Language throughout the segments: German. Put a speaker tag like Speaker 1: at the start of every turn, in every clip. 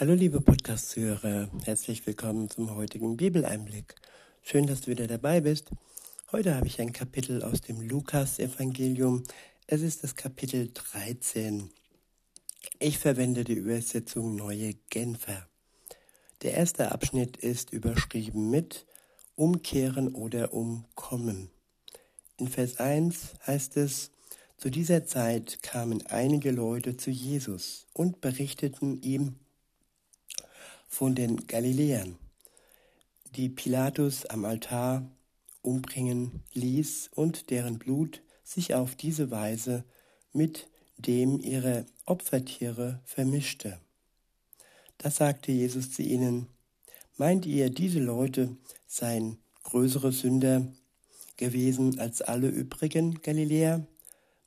Speaker 1: Hallo liebe Podcast-Hörer, herzlich willkommen zum heutigen Bibeleinblick. Schön, dass du wieder dabei bist. Heute habe ich ein Kapitel aus dem Lukas-Evangelium. Es ist das Kapitel 13. Ich verwende die Übersetzung Neue Genfer. Der erste Abschnitt ist überschrieben mit Umkehren oder Umkommen. In Vers 1 heißt es, zu dieser Zeit kamen einige Leute zu Jesus und berichteten ihm von den Galiläern, die Pilatus am Altar umbringen ließ und deren Blut sich auf diese Weise mit dem ihrer Opfertiere vermischte. Da sagte Jesus zu ihnen, meint ihr, diese Leute seien größere Sünder gewesen als alle übrigen Galiläer,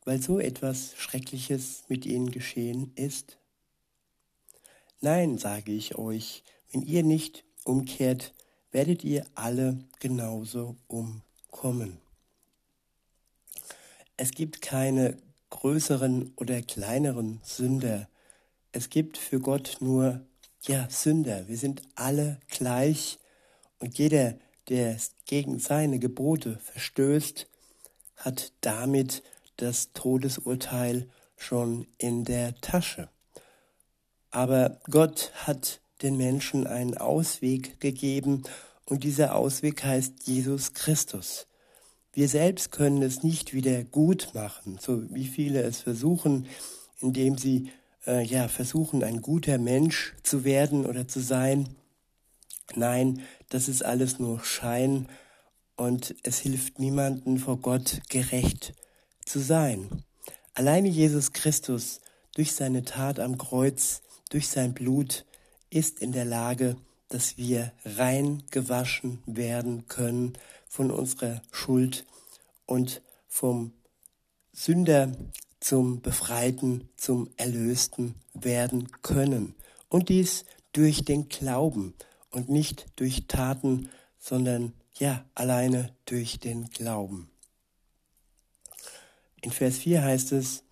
Speaker 1: weil so etwas Schreckliches mit ihnen geschehen ist? Nein, sage ich euch, wenn ihr nicht umkehrt, werdet ihr alle genauso umkommen. Es gibt keine größeren oder kleineren Sünder. Es gibt für Gott nur ja Sünder. Wir sind alle gleich und jeder, der gegen seine Gebote verstößt, hat damit das Todesurteil schon in der Tasche. Aber Gott hat den Menschen einen Ausweg gegeben und dieser Ausweg heißt Jesus Christus. Wir selbst können es nicht wieder gut machen, so wie viele es versuchen, indem sie äh, ja versuchen, ein guter Mensch zu werden oder zu sein. Nein, das ist alles nur Schein und es hilft niemanden vor Gott gerecht zu sein. Alleine Jesus Christus durch seine Tat am Kreuz durch sein Blut ist in der Lage, dass wir rein gewaschen werden können von unserer Schuld und vom Sünder zum Befreiten, zum Erlösten werden können. Und dies durch den Glauben und nicht durch Taten, sondern ja, alleine durch den Glauben. In Vers 4 heißt es,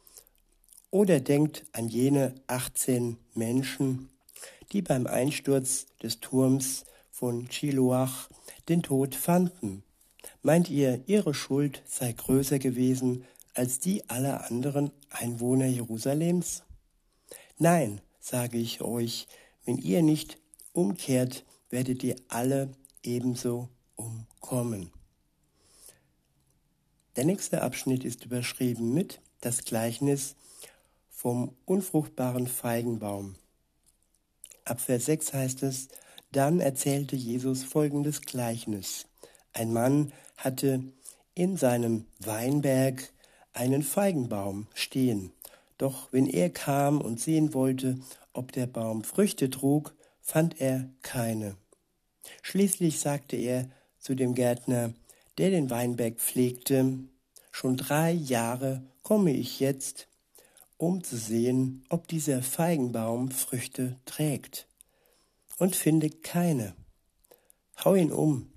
Speaker 1: oder denkt an jene 18 Menschen, die beim Einsturz des Turms von Chiloach den Tod fanden. Meint ihr, ihre Schuld sei größer gewesen als die aller anderen Einwohner Jerusalems? Nein, sage ich euch, wenn ihr nicht umkehrt, werdet ihr alle ebenso umkommen. Der nächste Abschnitt ist überschrieben mit das Gleichnis vom unfruchtbaren Feigenbaum. Ab Vers 6 heißt es, dann erzählte Jesus folgendes Gleichnis. Ein Mann hatte in seinem Weinberg einen Feigenbaum stehen. Doch wenn er kam und sehen wollte, ob der Baum Früchte trug, fand er keine. Schließlich sagte er zu dem Gärtner, der den Weinberg pflegte, schon drei Jahre komme ich jetzt um zu sehen, ob dieser Feigenbaum Früchte trägt. Und finde keine. Hau ihn um.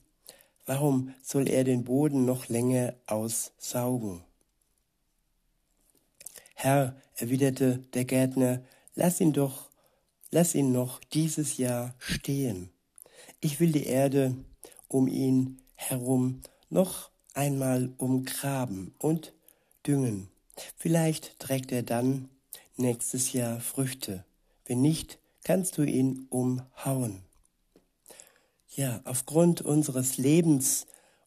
Speaker 1: Warum soll er den Boden noch länger aussaugen? Herr, erwiderte der Gärtner, lass ihn doch, lass ihn noch dieses Jahr stehen. Ich will die Erde um ihn herum noch einmal umgraben und düngen. Vielleicht trägt er dann nächstes Jahr Früchte. Wenn nicht, kannst du ihn umhauen. Ja, aufgrund unseres Lebens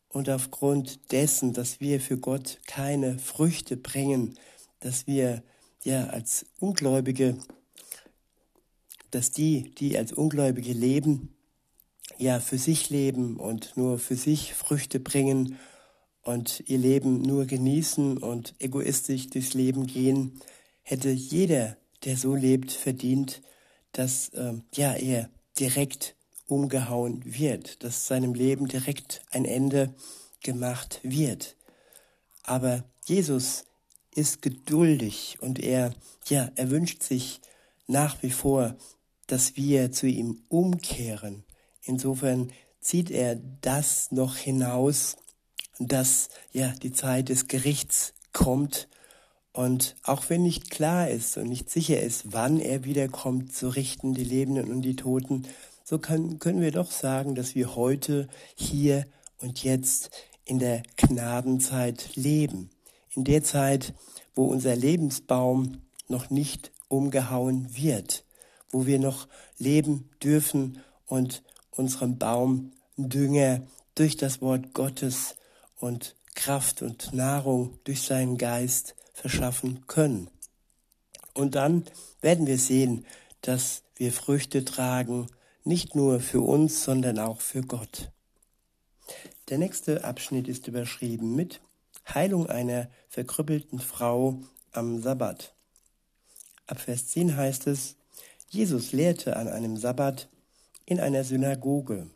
Speaker 1: und aufgrund dessen, dass wir für Gott keine Früchte bringen, dass wir ja als Ungläubige, dass die, die als Ungläubige leben, ja für sich leben und nur für sich Früchte bringen und ihr Leben nur genießen und egoistisch durchs Leben gehen, hätte jeder, der so lebt, verdient, dass äh, ja er direkt umgehauen wird, dass seinem Leben direkt ein Ende gemacht wird. Aber Jesus ist geduldig und er ja er wünscht sich nach wie vor, dass wir zu ihm umkehren. Insofern zieht er das noch hinaus dass ja die Zeit des Gerichts kommt Und auch wenn nicht klar ist und nicht sicher ist, wann er wiederkommt zu richten, die Lebenden und die Toten, so kann, können wir doch sagen, dass wir heute, hier und jetzt in der Gnadenzeit leben. In der Zeit, wo unser Lebensbaum noch nicht umgehauen wird, wo wir noch leben dürfen und unserem Baum Dünger durch das Wort Gottes und Kraft und Nahrung durch seinen Geist verschaffen können. Und dann werden wir sehen, dass wir Früchte tragen, nicht nur für uns, sondern auch für Gott. Der nächste Abschnitt ist überschrieben mit Heilung einer verkrüppelten Frau am Sabbat. Ab Vers 10 heißt es, Jesus lehrte an einem Sabbat in einer Synagoge.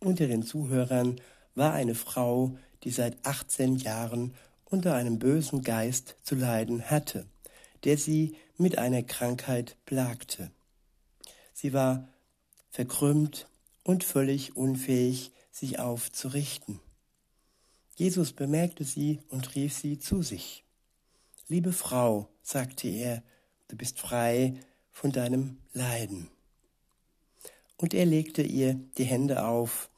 Speaker 1: Unter den Zuhörern war eine Frau, die seit 18 Jahren unter einem bösen Geist zu leiden hatte, der sie mit einer Krankheit plagte. Sie war verkrümmt und völlig unfähig, sich aufzurichten. Jesus bemerkte sie und rief sie zu sich. Liebe Frau, sagte er, du bist frei von deinem Leiden. Und er legte ihr die Hände auf.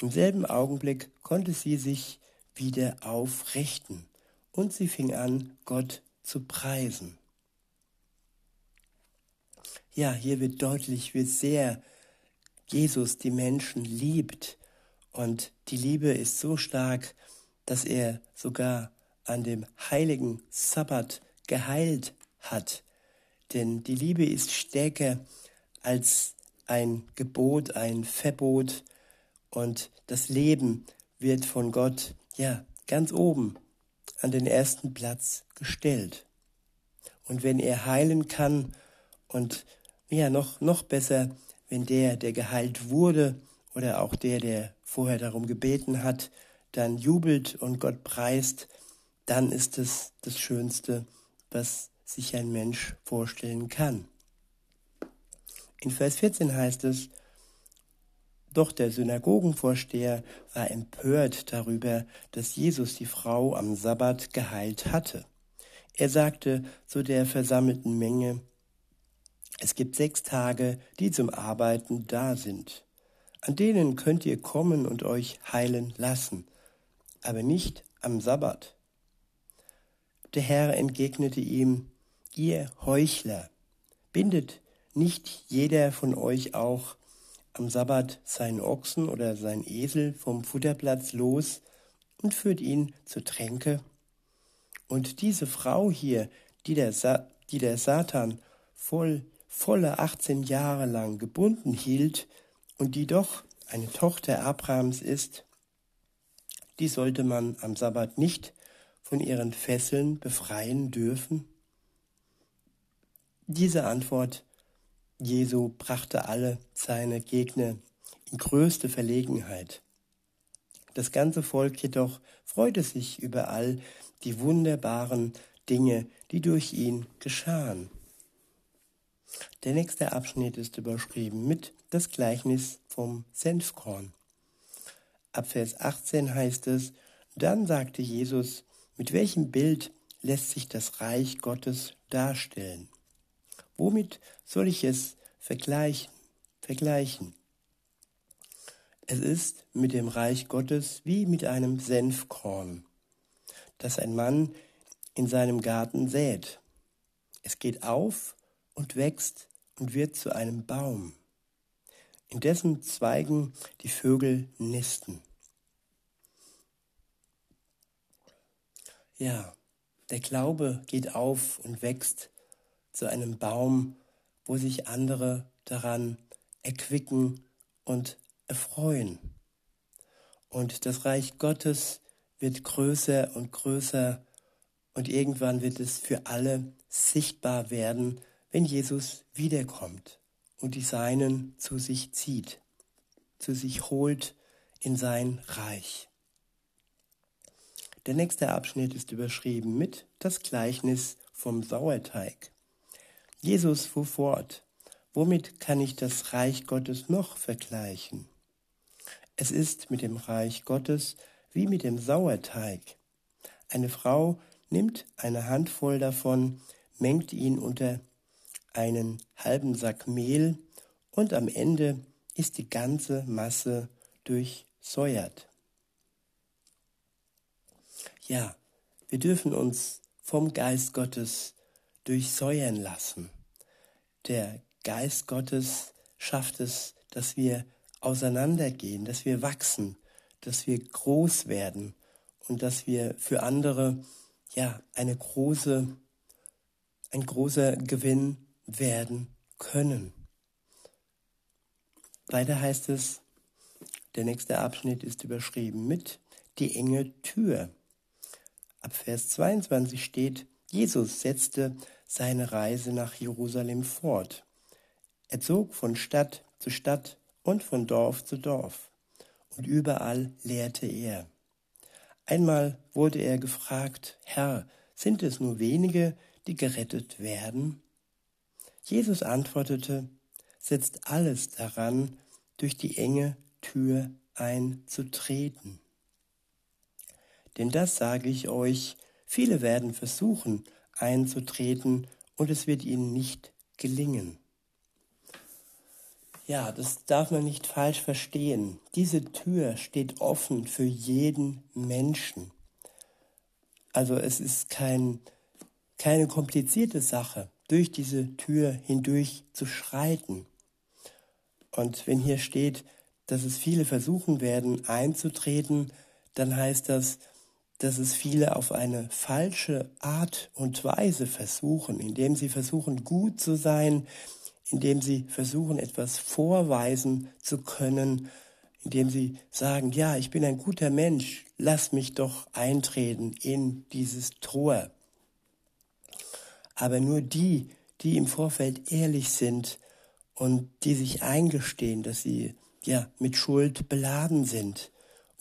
Speaker 1: Im selben Augenblick konnte sie sich wieder aufrichten und sie fing an, Gott zu preisen. Ja, hier wird deutlich, wie sehr Jesus die Menschen liebt. Und die Liebe ist so stark, dass er sogar an dem heiligen Sabbat geheilt hat. Denn die Liebe ist stärker als ein Gebot, ein Verbot. Und das Leben wird von Gott, ja, ganz oben an den ersten Platz gestellt. Und wenn er heilen kann und ja, noch, noch besser, wenn der, der geheilt wurde oder auch der, der vorher darum gebeten hat, dann jubelt und Gott preist, dann ist es das Schönste, was sich ein Mensch vorstellen kann. In Vers 14 heißt es, doch der Synagogenvorsteher war empört darüber, dass Jesus die Frau am Sabbat geheilt hatte. Er sagte zu der versammelten Menge, es gibt sechs Tage, die zum Arbeiten da sind. An denen könnt ihr kommen und euch heilen lassen, aber nicht am Sabbat. Der Herr entgegnete ihm, ihr Heuchler, bindet nicht jeder von euch auch am Sabbat seinen Ochsen oder seinen Esel vom Futterplatz los und führt ihn zur Tränke? Und diese Frau hier, die der, Sa die der Satan voll, volle 18 Jahre lang gebunden hielt und die doch eine Tochter Abrahams ist, die sollte man am Sabbat nicht von ihren Fesseln befreien dürfen? Diese Antwort Jesu brachte alle seine Gegner in größte Verlegenheit. Das ganze Volk jedoch freute sich über all die wunderbaren Dinge, die durch ihn geschahen. Der nächste Abschnitt ist überschrieben mit das Gleichnis vom Senfkorn. Ab Vers 18 heißt es, dann sagte Jesus, mit welchem Bild lässt sich das Reich Gottes darstellen? Womit soll ich es vergleichen? vergleichen? Es ist mit dem Reich Gottes wie mit einem Senfkorn, das ein Mann in seinem Garten sät. Es geht auf und wächst und wird zu einem Baum, in dessen Zweigen die Vögel nisten. Ja, der Glaube geht auf und wächst zu einem Baum, wo sich andere daran erquicken und erfreuen. Und das Reich Gottes wird größer und größer und irgendwann wird es für alle sichtbar werden, wenn Jesus wiederkommt und die Seinen zu sich zieht, zu sich holt in sein Reich. Der nächste Abschnitt ist überschrieben mit das Gleichnis vom Sauerteig. Jesus fuhr fort. Womit kann ich das Reich Gottes noch vergleichen? Es ist mit dem Reich Gottes wie mit dem Sauerteig. Eine Frau nimmt eine Handvoll davon, mengt ihn unter einen halben Sack Mehl und am Ende ist die ganze Masse durchsäuert. Ja, wir dürfen uns vom Geist Gottes durchsäuern lassen. Der Geist Gottes schafft es, dass wir auseinandergehen, dass wir wachsen, dass wir groß werden und dass wir für andere ja eine große ein großer Gewinn werden können. Weiter heißt es, der nächste Abschnitt ist überschrieben mit die enge Tür. Ab Vers 22 steht, Jesus setzte seine Reise nach Jerusalem fort. Er zog von Stadt zu Stadt und von Dorf zu Dorf, und überall lehrte er. Einmal wurde er gefragt, Herr, sind es nur wenige, die gerettet werden? Jesus antwortete, setzt alles daran, durch die enge Tür einzutreten. Denn das sage ich euch, viele werden versuchen einzutreten und es wird ihnen nicht gelingen. Ja, das darf man nicht falsch verstehen. Diese Tür steht offen für jeden Menschen. Also es ist kein, keine komplizierte Sache, durch diese Tür hindurch zu schreiten. Und wenn hier steht, dass es viele versuchen werden einzutreten, dann heißt das, dass es viele auf eine falsche Art und Weise versuchen, indem sie versuchen, gut zu sein, indem sie versuchen, etwas vorweisen zu können, indem sie sagen, ja, ich bin ein guter Mensch, lass mich doch eintreten in dieses Tor. Aber nur die, die im Vorfeld ehrlich sind und die sich eingestehen, dass sie ja mit Schuld beladen sind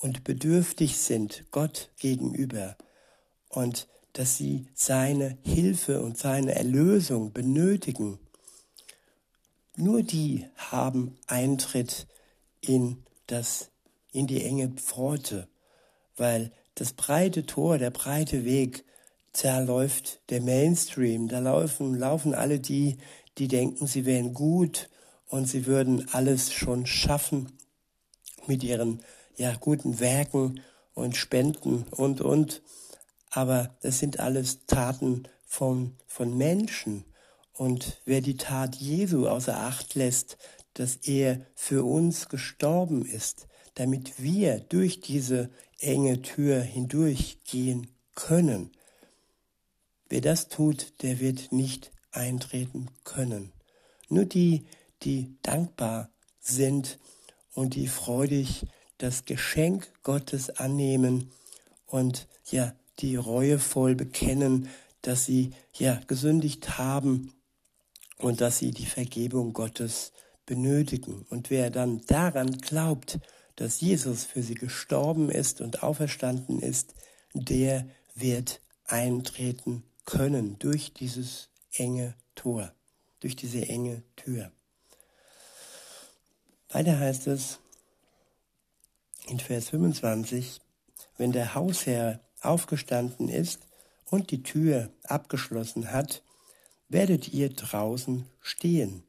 Speaker 1: und bedürftig sind Gott gegenüber und dass sie seine Hilfe und seine Erlösung benötigen, nur die haben Eintritt in das, in die enge Pforte, weil das breite Tor, der breite Weg, da läuft der Mainstream, da laufen, laufen alle die, die denken, sie wären gut und sie würden alles schon schaffen mit ihren ja, guten Werken und Spenden und, und. Aber das sind alles Taten von, von Menschen. Und wer die Tat Jesu außer Acht lässt, dass er für uns gestorben ist, damit wir durch diese enge Tür hindurchgehen können, wer das tut, der wird nicht eintreten können. Nur die, die dankbar sind und die freudig das Geschenk Gottes annehmen und ja, die Reue voll bekennen, dass sie ja gesündigt haben und dass sie die Vergebung Gottes benötigen. Und wer dann daran glaubt, dass Jesus für sie gestorben ist und auferstanden ist, der wird eintreten können durch dieses enge Tor, durch diese enge Tür. Weiter heißt es in Vers 25, wenn der Hausherr aufgestanden ist und die Tür abgeschlossen hat, werdet ihr draußen stehen,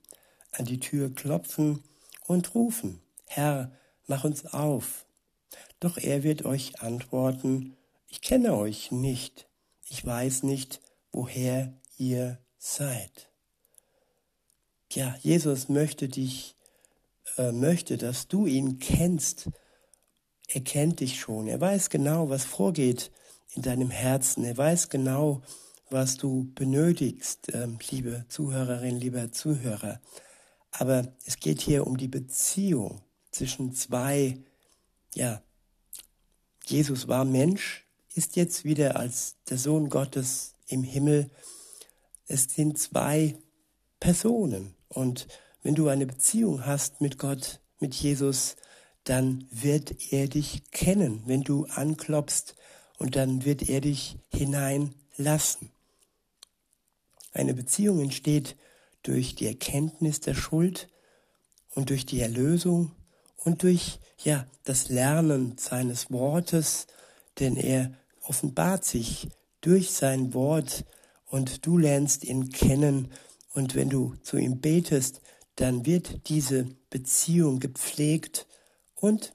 Speaker 1: an die Tür klopfen und rufen, Herr, mach uns auf. Doch er wird euch antworten, ich kenne euch nicht, ich weiß nicht, woher ihr seid. Ja, Jesus möchte dich, äh, möchte, dass du ihn kennst. Er kennt dich schon. Er weiß genau, was vorgeht in deinem Herzen. Er weiß genau, was du benötigst, ähm, liebe Zuhörerin, lieber Zuhörer. Aber es geht hier um die Beziehung zwischen zwei, ja, Jesus war Mensch, ist jetzt wieder als der Sohn Gottes im Himmel. Es sind zwei Personen. Und wenn du eine Beziehung hast mit Gott, mit Jesus, dann wird er dich kennen, wenn du anklopfst und dann wird er dich hineinlassen. Eine Beziehung entsteht durch die Erkenntnis der Schuld und durch die Erlösung und durch ja das Lernen seines Wortes, denn er offenbart sich durch sein Wort und du lernst ihn kennen und wenn du zu ihm betest, dann wird diese Beziehung gepflegt und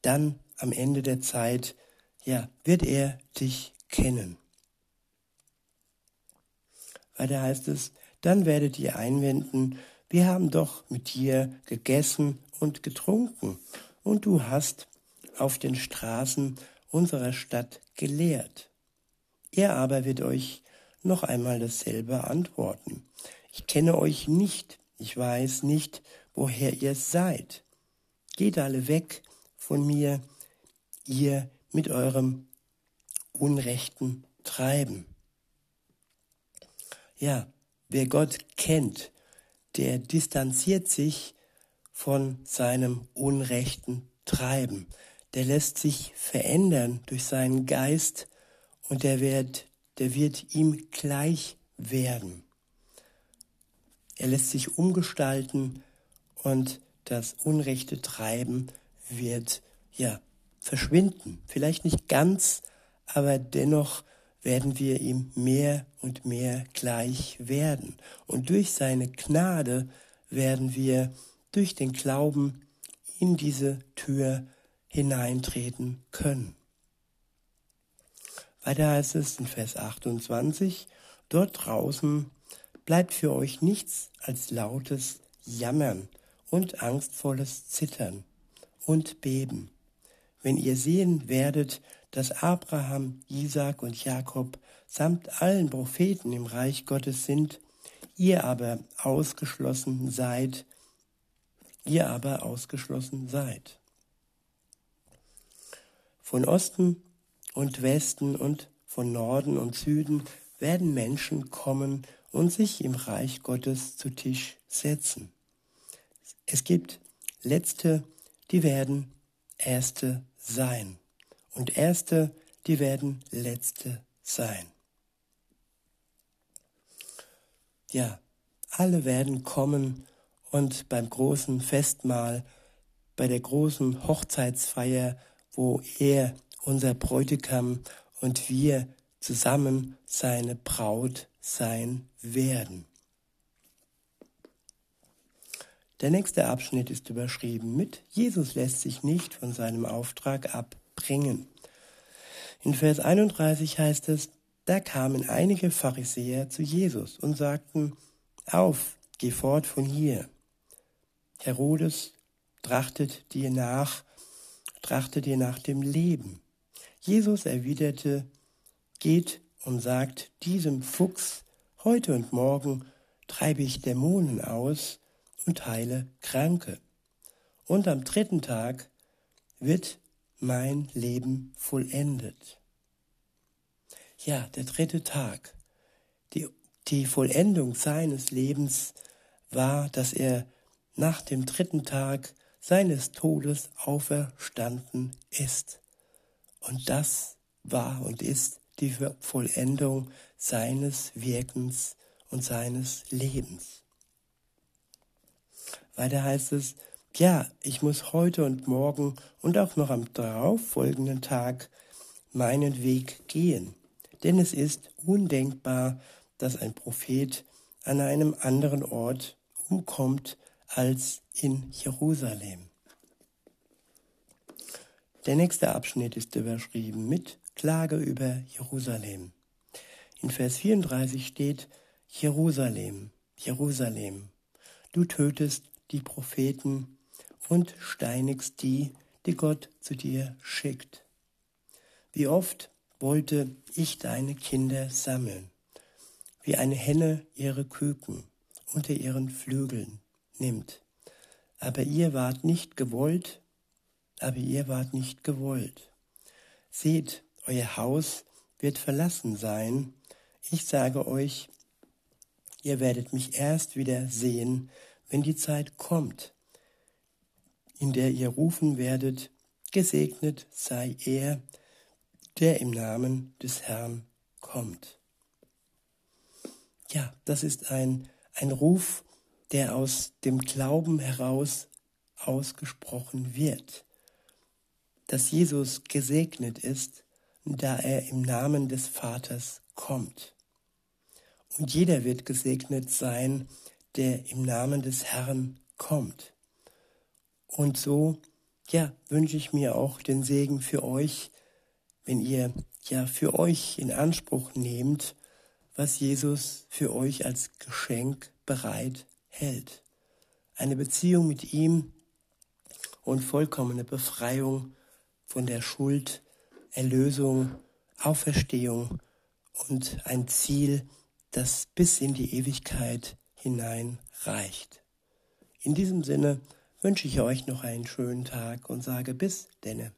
Speaker 1: dann am Ende der Zeit, ja, wird er dich kennen. Weiter heißt es, dann werdet ihr einwenden, wir haben doch mit dir gegessen und getrunken und du hast auf den Straßen unserer Stadt gelehrt. Er aber wird euch noch einmal dasselbe antworten. Ich kenne euch nicht, ich weiß nicht, woher ihr seid. Geht alle weg von mir, ihr mit eurem unrechten Treiben. Ja, wer Gott kennt, der distanziert sich von seinem unrechten Treiben. Der lässt sich verändern durch seinen Geist und der wird, der wird ihm gleich werden. Er lässt sich umgestalten und das unrechte Treiben wird ja verschwinden. Vielleicht nicht ganz, aber dennoch werden wir ihm mehr und mehr gleich werden. Und durch seine Gnade werden wir durch den Glauben in diese Tür hineintreten können. Weiter heißt es in Vers 28, dort draußen bleibt für euch nichts als lautes Jammern und angstvolles Zittern und Beben. Wenn ihr sehen werdet, dass Abraham, Isaac und Jakob samt allen Propheten im Reich Gottes sind, ihr aber ausgeschlossen seid, ihr aber ausgeschlossen seid. Von Osten und Westen und von Norden und Süden werden Menschen kommen und sich im Reich Gottes zu Tisch setzen. Es gibt Letzte, die werden Erste sein und Erste, die werden Letzte sein. Ja, alle werden kommen und beim großen Festmahl, bei der großen Hochzeitsfeier, wo er, unser Bräutigam und wir zusammen seine Braut sein werden. Der nächste Abschnitt ist überschrieben mit Jesus lässt sich nicht von seinem Auftrag ab bringen. In Vers 31 heißt es, da kamen einige Pharisäer zu Jesus und sagten, auf, geh fort von hier. Herodes trachtet dir nach, trachtet dir nach dem Leben. Jesus erwiderte, geht und sagt diesem Fuchs, heute und morgen treibe ich Dämonen aus und heile Kranke. Und am dritten Tag wird mein Leben vollendet. Ja, der dritte Tag. Die, die Vollendung seines Lebens war, dass er nach dem dritten Tag seines Todes auferstanden ist. Und das war und ist die Vollendung seines Wirkens und seines Lebens. Weiter heißt es, ja, ich muss heute und morgen und auch noch am darauffolgenden Tag meinen Weg gehen, denn es ist undenkbar, dass ein Prophet an einem anderen Ort umkommt als in Jerusalem. Der nächste Abschnitt ist überschrieben mit Klage über Jerusalem. In Vers 34 steht Jerusalem, Jerusalem, du tötest die Propheten und steinigst die, die Gott zu dir schickt. Wie oft wollte ich deine Kinder sammeln, wie eine Henne ihre Küken unter ihren Flügeln nimmt. Aber ihr wart nicht gewollt, aber ihr wart nicht gewollt. Seht, euer Haus wird verlassen sein. Ich sage euch, ihr werdet mich erst wieder sehen, wenn die Zeit kommt, in der ihr rufen werdet, gesegnet sei er, der im Namen des Herrn kommt. Ja, das ist ein, ein Ruf, der aus dem Glauben heraus ausgesprochen wird, dass Jesus gesegnet ist, da er im Namen des Vaters kommt. Und jeder wird gesegnet sein, der im Namen des Herrn kommt. Und so, ja, wünsche ich mir auch den Segen für euch, wenn ihr ja für euch in Anspruch nehmt, was Jesus für euch als Geschenk bereit hält. Eine Beziehung mit ihm und vollkommene Befreiung von der Schuld, Erlösung, Auferstehung und ein Ziel, das bis in die Ewigkeit hinein reicht. In diesem Sinne wünsche ich euch noch einen schönen Tag und sage bis denne.